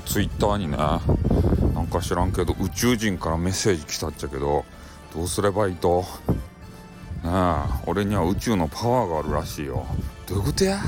かツイッターにねなんか知らんけど宇宙人からメッセージ来たっちゃけどどうすればいいと？ねえ俺には宇宙のパワーがあるらしいよ。どういうことや？